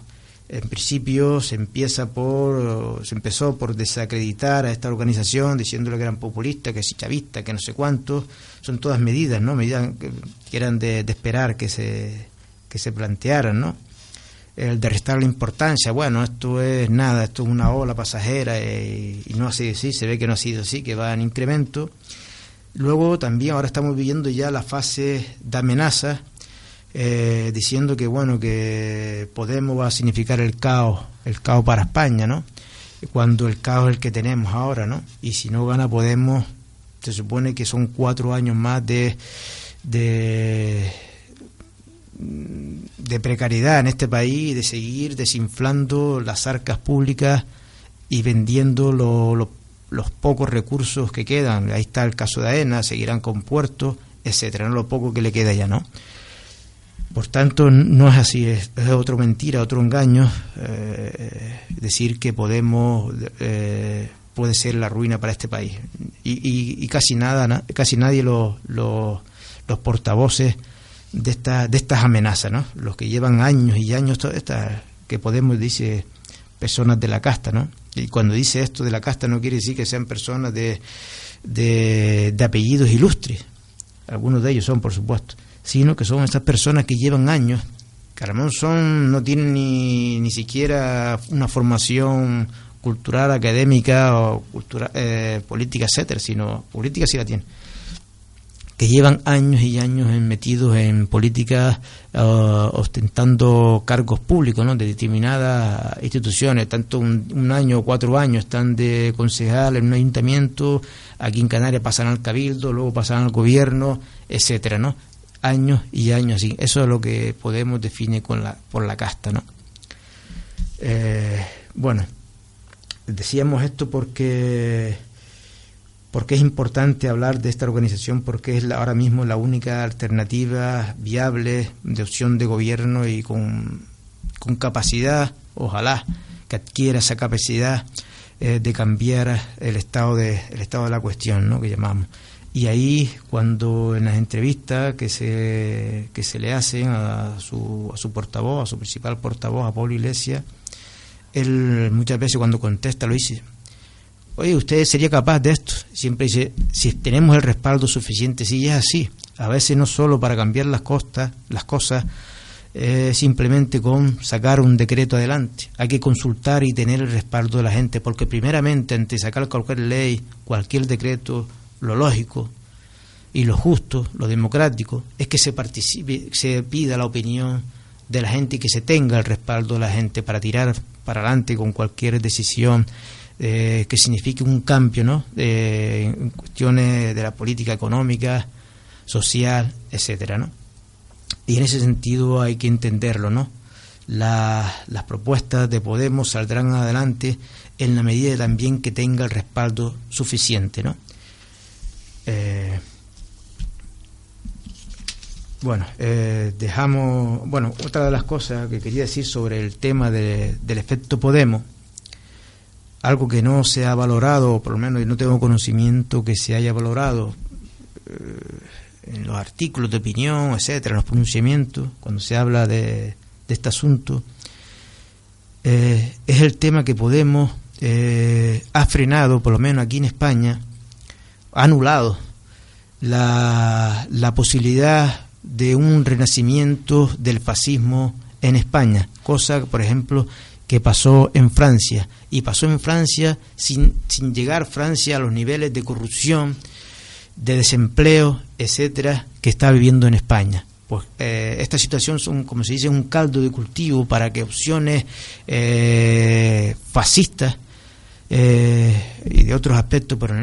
En principio se empieza por se empezó por desacreditar a esta organización diciéndole que eran populistas, que es chavista, que no sé cuántos. Son todas medidas, ¿no? Medidas que, eran de, esperar que se que se plantearan, ¿no? El de restar la importancia, bueno, esto es nada, esto es una ola pasajera y, y no ha sido así, se ve que no ha sido así, que va en incremento. Luego también ahora estamos viviendo ya la fase de amenaza eh, diciendo que bueno que Podemos va a significar el caos, el caos para España, ¿no? Cuando el caos es el que tenemos ahora, ¿no? Y si no gana Podemos, se supone que son cuatro años más de de, de precariedad en este país, de seguir desinflando las arcas públicas y vendiendo los pocos recursos que quedan. Ahí está el caso de AENA, seguirán con puertos, etcétera, ¿no? lo poco que le queda ya, ¿no? Por tanto, no es así, es, otro mentira, otro engaño eh, decir que Podemos eh, puede ser la ruina para este país. Y, casi nada, casi nadie los portavoces de, esta, de estas amenazas, ¿no? los que llevan años y años, esta, que Podemos dice personas de la casta, ¿no? Y cuando dice esto de la casta no quiere decir que sean personas de, de, apellidos ilustres, algunos de ellos son, por supuesto sino que son estas personas que llevan años, que son, no tienen ni, ni siquiera una formación cultural, académica o cultural, eh, política, etcétera, sino política sí la tienen que llevan años y años metidos en políticas eh, ostentando cargos públicos de determinadas instituciones, tanto un, año o cuatro años están de concejal en un ayuntamiento, aquí en Canarias pasan al cabildo, luego pasan al gobierno, etcétera, ¿no? años y años así. Eso es lo que Podemos define con la, por la casta, ¿no? Eh, bueno, decíamos esto porque porque es importante hablar de esta organización porque es ahora mismo la única alternativa viable de opción de gobierno y con, con capacidad, ojalá que adquiera esa capacidad eh, de cambiar el estado de el estado de la cuestión, ¿no? que llamamos. Y ahí, cuando en las entrevistas que se, que se le hacen a su, a su portavoz, a su principal portavoz, a Pablo Iglesias, él muchas veces cuando contesta lo dice, oye, ¿usted sería capaz de esto? Siempre dice, si tenemos el respaldo suficiente, sí, es así. A veces no solo para cambiar las, costas, las cosas, simplemente con sacar un decreto adelante. Hay que consultar y tener el respaldo de la gente, porque primeramente, ante sacar cualquier ley, cualquier decreto, lo lógico y lo justo, lo democrático, es que se participe, se pida la opinión de la gente y que se tenga el respaldo de la gente para tirar para adelante con cualquier decisión eh, que signifique un cambio ¿no? en cuestiones de la política económica, social, etcétera, ¿no? Y en ese sentido hay que entenderlo, ¿no? las propuestas de Podemos saldrán adelante en la medida también que tenga el respaldo suficiente, ¿no? Eh, bueno, eh, dejamos, bueno, otra de las cosas que quería decir sobre el tema del efecto Podemos, algo que no se ha valorado, por lo menos yo no tengo conocimiento que se haya valorado eh, en los artículos de opinión, etcétera, en los pronunciamientos, cuando se habla de, este asunto, eh, es el tema que Podemos ha frenado, por lo menos aquí en España, ha anulado la, la posibilidad de un renacimiento del fascismo en España, cosa, por ejemplo, que pasó en Francia. Y pasó en Francia sin, sin llegar Francia a los niveles de corrupción, de desempleo, etcétera, que está viviendo en España. Pues eh, esta situación son, como se dice, un caldo de cultivo para que opciones eh, fascistas eh, y de otros aspectos, pero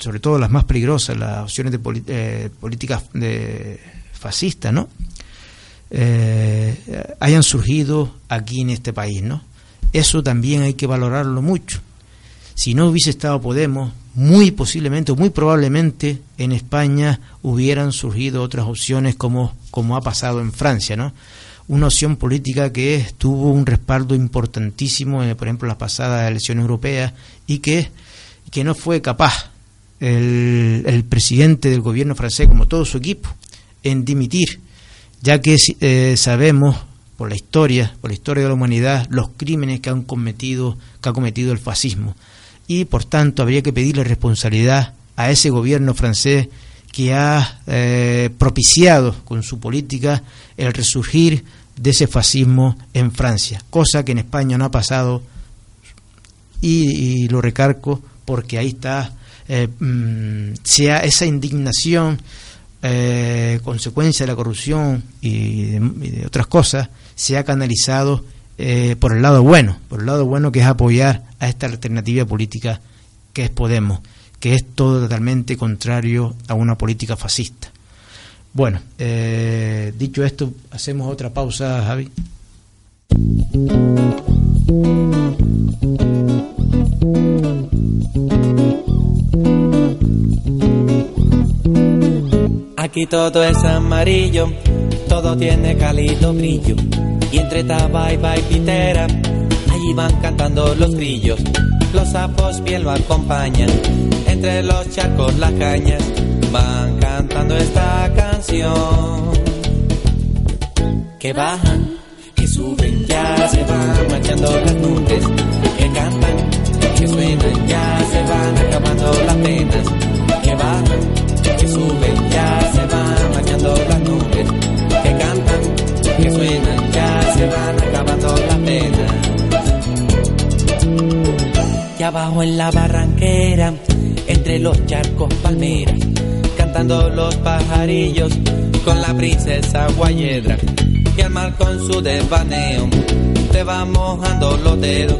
sobre todo las más peligrosas, las opciones de eh, políticas de fascistas, ¿no? Eh, hayan surgido aquí en este país, ¿no? Eso también hay que valorarlo mucho. Si no hubiese estado Podemos, muy posiblemente o muy probablemente en España hubieran surgido otras opciones como, como ha pasado en Francia, ¿no? Una opción política que tuvo un respaldo importantísimo, en, por ejemplo, las pasadas elecciones europeas y que, que no fue capaz el, presidente del gobierno francés, como todo su equipo, en dimitir, ya que eh, sabemos por la historia, por la historia de la humanidad, los crímenes que han cometido, que ha cometido el fascismo. Y por tanto habría que pedirle responsabilidad a ese gobierno francés que ha eh, propiciado con su política el resurgir de ese fascismo en Francia, cosa que en España no ha pasado y, lo recargo porque ahí está eh, mm, sea esa indignación, eh, consecuencia de la corrupción y de, otras cosas, sea canalizado eh, por el lado bueno, por el lado bueno que es apoyar a esta alternativa política que es Podemos, que es todo totalmente contrario a una política fascista. Bueno, dicho esto, hacemos otra pausa, Javi. Aquí todo es amarillo, todo tiene cálido brillo. Y entre tabaiba y pitera, allí van cantando los grillos. Los sapos bien lo acompañan, entre los charcos las cañas, van cantando esta canción. Que bajan, que suben, ya se van marchando las nubes, que cantan, que suenan, ya se van acabando las penas, que bajan suben, ya se van bañando las nubes, que cantan, que suenan, ya se van acabando las penas. Y abajo en la barranquera, entre los charcos palmeras, cantando los pajarillos con la princesa guayedra, y al mar con su desvaneo te va mojando los dedos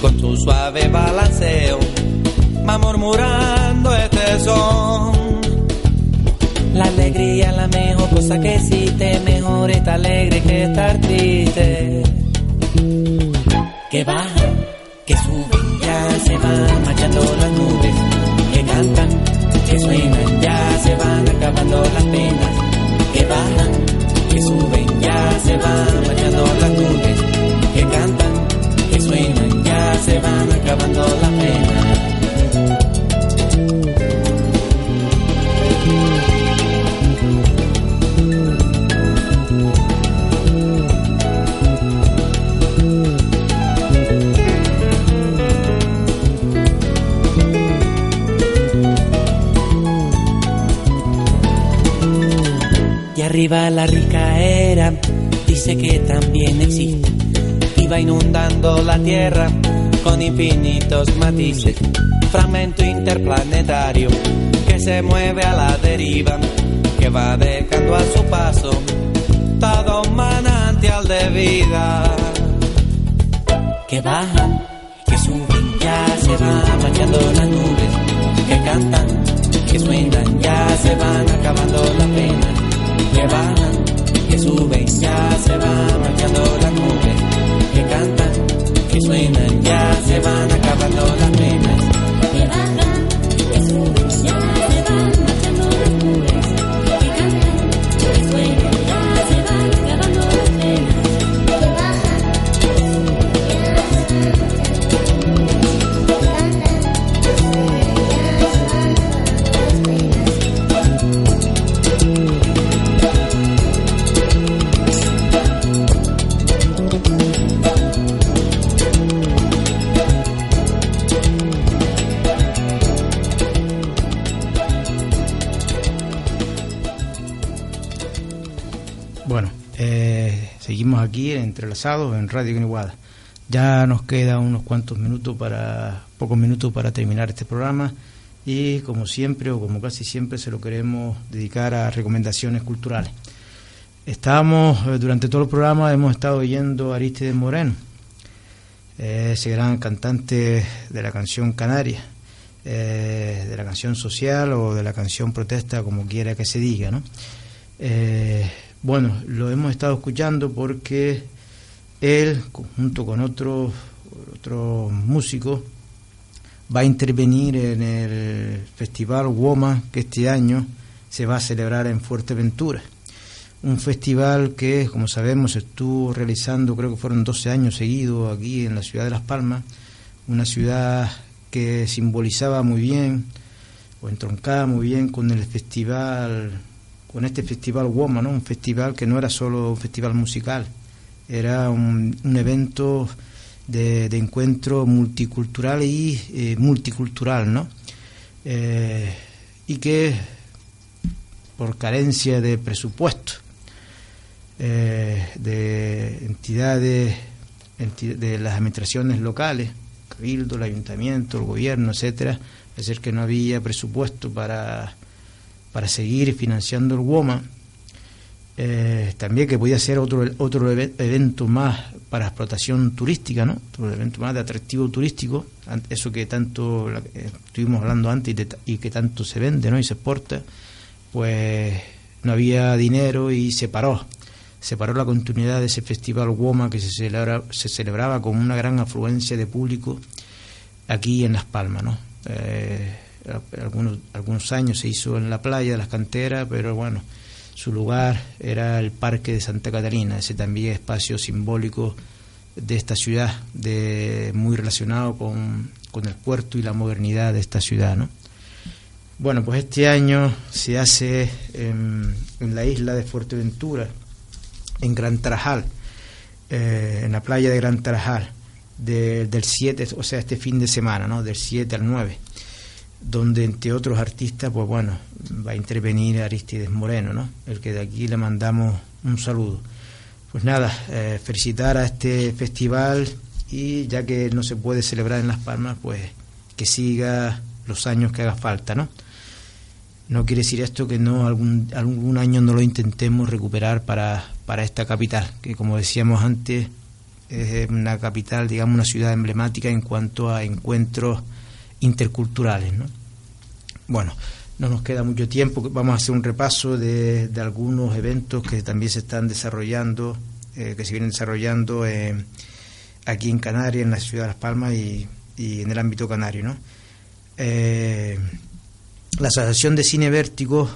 con su suave balanceo, va murmurando este son la alegría la mejor cosa que existe, mejor estar alegre que estar triste. Que bajan, que suben, ya se van marchando las nubes, que cantan, que suenan, ya se van acabando las penas. Que bajan, que suben, ya se van la rica era, dice que también existe. Va inundando la tierra con infinitos matices. Fragmento interplanetario que se mueve a la deriva, que va dejando a su paso todo un manantial de vida. que bajan, que suben, ya se van marchando las nubes, que cantan, que suenan, ya se van acabando las penas, que bajan, que suben, ya se van marchando las nubes, que cantan, que suenan, ya se van acabando las penas. En Radio Guiniguada. Ya nos queda unos cuantos minutos para, pocos minutos para terminar este programa y como siempre o como casi siempre se lo queremos dedicar a recomendaciones culturales. Estábamos, eh, durante todo el programa hemos estado oyendo a Aristides Moreno, eh, ese gran cantante de la canción canaria, eh, de la canción social o de la canción protesta, como quiera que se diga, ¿no? Eh, bueno, lo hemos estado escuchando porque él, junto con otros otros músicos, va a intervenir en el Festival WOMA que este año se va a celebrar en Fuerteventura. Un festival que, como sabemos, estuvo realizando, creo que fueron 12 años seguidos aquí en la ciudad de Las Palmas, una ciudad que simbolizaba muy bien o entroncaba muy bien con el festival con este festival WOMA, ¿no? Un festival que no era solo un festival musical, era un, un evento de, de, encuentro multicultural y eh, multicultural, ¿no? Eh, y que por carencia de presupuesto eh, de entidades enti de las administraciones locales, cabildo, el ayuntamiento, el gobierno, etcétera, es decir que no había presupuesto para para seguir financiando el WOMA, eh, también que podía ser otro otro evento más para explotación turística, ¿no? Otro evento más de atractivo turístico, eso que tanto eh, estuvimos hablando antes y, de, y, que tanto se vende, ¿no? Y se exporta, pues no había dinero y se paró. Se paró la continuidad de ese festival WOMA que se, celebra, se celebraba con una gran afluencia de público aquí en Las Palmas, ¿no? Eh, algunos, algunos años se hizo en la playa de las canteras, pero bueno, su lugar era el Parque de Santa Catalina, ese también espacio simbólico de esta ciudad, de, muy relacionado con, con el puerto y la modernidad de esta ciudad. ¿no? Bueno, pues este año se hace en, la isla de Fuerteventura, en Gran Tarajal, eh, en la playa de Gran Tarajal, de, del 7, o sea, este fin de semana, ¿no? del 7 al 9 donde entre otros artistas, pues bueno, va a intervenir Aristides Moreno, ¿no? El que de aquí le mandamos un saludo. Pues nada, eh, felicitar a este festival y ya que no se puede celebrar en Las Palmas, pues que siga los años que haga falta, ¿no? No quiere decir esto que no algún, algún año no lo intentemos recuperar para, para esta capital, que como decíamos antes, es una capital, digamos, una ciudad emblemática en cuanto a encuentros interculturales. ¿no? Bueno, no nos queda mucho tiempo, vamos a hacer un repaso de, de algunos eventos que también se están desarrollando, eh, que se vienen desarrollando eh, aquí en Canarias, en la ciudad de Las Palmas y, y en el ámbito canario. ¿no? Eh, la Asociación de Cine Vértigo,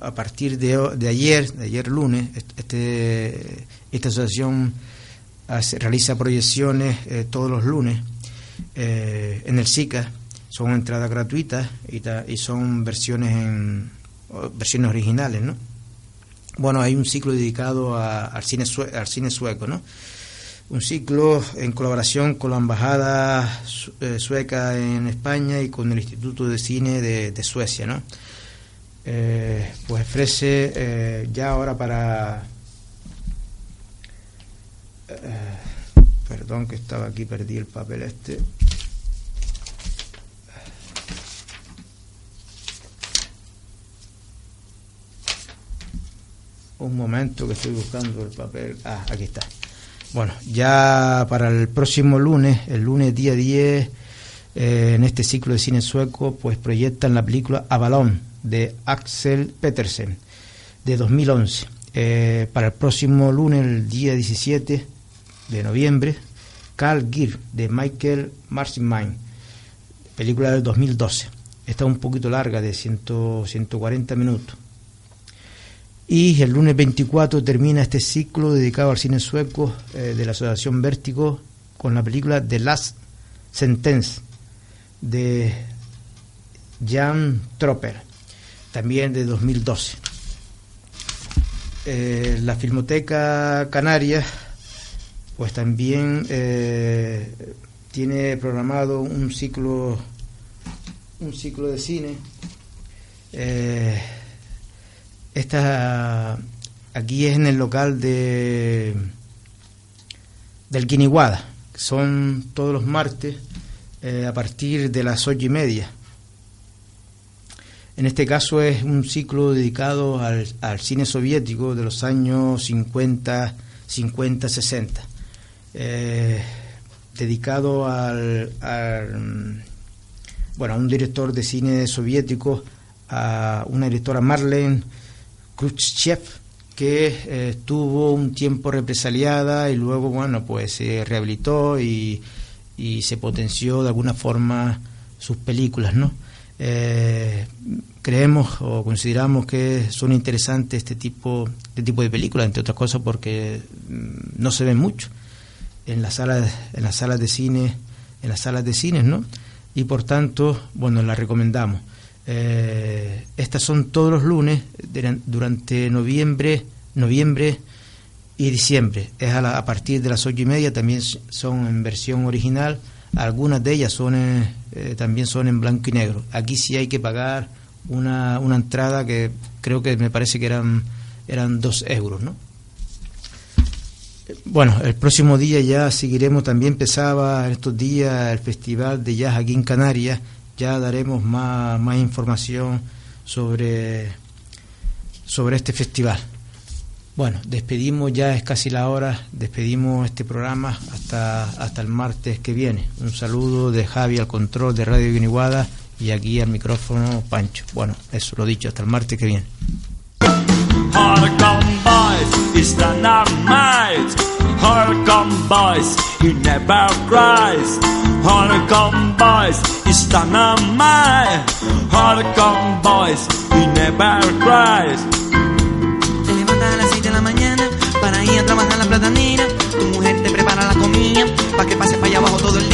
a partir de, de, ayer, de ayer lunes, este, esta asociación realiza proyecciones todos los lunes eh, en el SICA son entradas gratuitas y, son versiones en versiones originales, ¿no? Bueno, hay un ciclo dedicado a, al cine sue, al cine sueco, ¿no? Un ciclo en colaboración con la embajada eh, sueca en España y con el Instituto de Cine de, Suecia, ¿no? Eh, pues ofrece ya ahora para perdón que estaba aquí, perdí el papel este. Un momento que estoy buscando el papel. Ah, aquí está. Bueno, ya para el próximo lunes, el lunes día 10, eh, en este ciclo de cine sueco, pues proyectan la película Avalon de Axel Petersen de 2011. Eh, para el próximo lunes, el día 17 de noviembre, Carl Gear de Michael Marcinman, película del 2012. Está un poquito larga, de 100, 140 minutos. Y el lunes 24 termina este ciclo dedicado al cine sueco eh, de la Asociación Vértigo con la película The Last Sentence de Jan Tropper, también de 2012. Eh, la Filmoteca Canaria, pues también eh, tiene programado un ciclo, un ciclo de cine. Eh, esta aquí es en el local de del Guiniguada, son todos los martes eh, a partir de las ocho y media. En este caso es un ciclo dedicado al, al cine soviético de los años 50, 50, 60. Eh, dedicado al, al, bueno, a un director de cine soviético, a una directora Marlene Khrushchev, que eh, estuvo un tiempo represaliada y luego, bueno, pues se rehabilitó y, y se potenció de alguna forma sus películas, ¿no? Eh, creemos o consideramos que son interesantes este tipo, este tipo de películas, entre otras cosas porque mm, no se ven mucho en las salas, en las salas de cine, en las salas de cines, ¿no? Y por tanto, bueno, las recomendamos. Eh, estas son todos los lunes durante noviembre, noviembre y diciembre. Es a, la, a partir de las ocho y media, también son en versión original. Algunas de ellas son eh, también son en blanco y negro. Aquí sí hay que pagar una, una entrada que creo que me parece que eran eran dos euros, ¿no? Bueno, el próximo día ya seguiremos, también empezaba en estos días el Festival de Jazz aquí en Canarias, ya daremos más, más información sobre, sobre este festival. Bueno, despedimos, ya es casi la hora, despedimos este programa hasta, hasta el martes que viene. Un saludo de Javi al control de Radio Guiniguada y aquí al micrófono Pancho. Bueno, eso lo dicho, hasta el martes que viene. Is dynamite. Harcom boys, he never cries. Harcom boys, is dynamite. Harcom boys, he never cries. Te levantas a las 6 de la mañana para ir a trabajar la platanera. Tu mujer te prepara la comida para que pases para allá abajo todo el.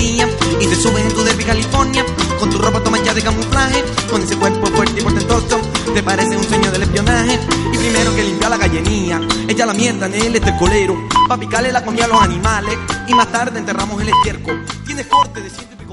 Y te subes en tu derby California con tu ropa toma ya de camuflaje. Con ese cuerpo fuerte y portentoso, te parece un sueño del espionaje. Y primero que limpia la gallinía, echa la mierda en el estercolero. Pa' picarle la comida a los animales. Y más tarde enterramos el estiércol. Tienes corte de piña.